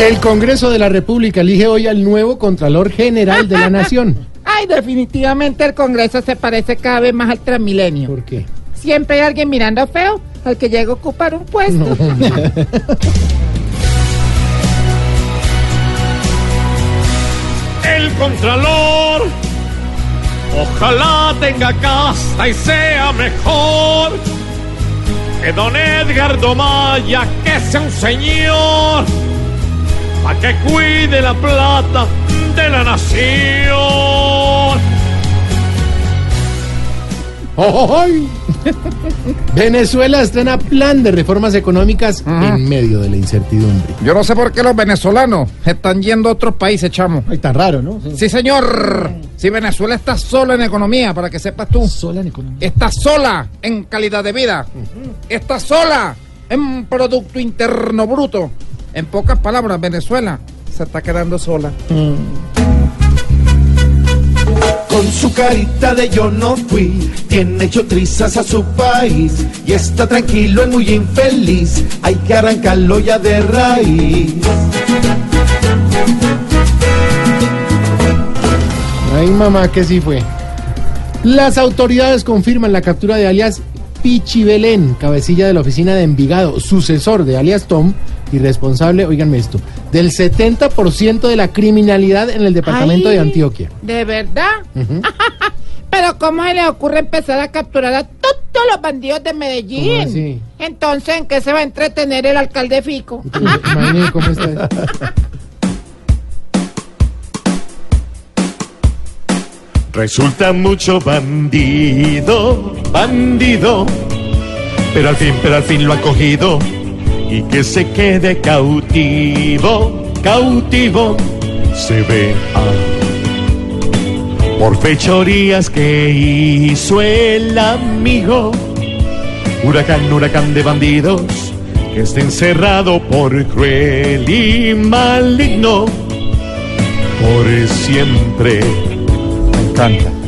El Congreso de la República elige hoy al nuevo Contralor General de la Nación. Ay, definitivamente el Congreso se parece cada vez más al Transmilenio. ¿Por qué? Siempre hay alguien mirando feo al que llega a ocupar un puesto. El Contralor. Ojalá tenga casa y sea mejor que don Edgardo Maya, que sea un señor, para que cuide la plata de la nación. ¡Ay! Venezuela estrena plan de reformas económicas en medio de la incertidumbre. Yo no sé por qué los venezolanos están yendo a otros países, chamo. Ay, tan raro, ¿no? Sí, señor. Si Venezuela está sola en economía, para que sepas tú. Sola en economía. Está sola en calidad de vida. Está sola en Producto Interno Bruto. En pocas palabras, Venezuela se está quedando sola. Con su carita de yo no fui, tiene hecho trizas a su país y está tranquilo y muy infeliz. Hay que arrancarlo ya de raíz. Ay, mamá, que sí fue. Las autoridades confirman la captura de alias Pichi Belén, cabecilla de la oficina de Envigado, sucesor de alias Tom y responsable, oíganme esto, del 70% de la criminalidad en el departamento Ay. de Antioquia. ¿De verdad? Pero ¿cómo se le ocurre empezar a capturar a todos los bandidos de Medellín? Entonces, ¿en qué se va a entretener el alcalde Fico? Cómo está. Resulta mucho bandido, bandido, pero al fin, pero al fin lo ha cogido y que se quede cautivo, cautivo, se ve por fechorías que hizo el amigo. Huracán, huracán de bandidos que está encerrado por cruel y maligno por siempre. Encanta.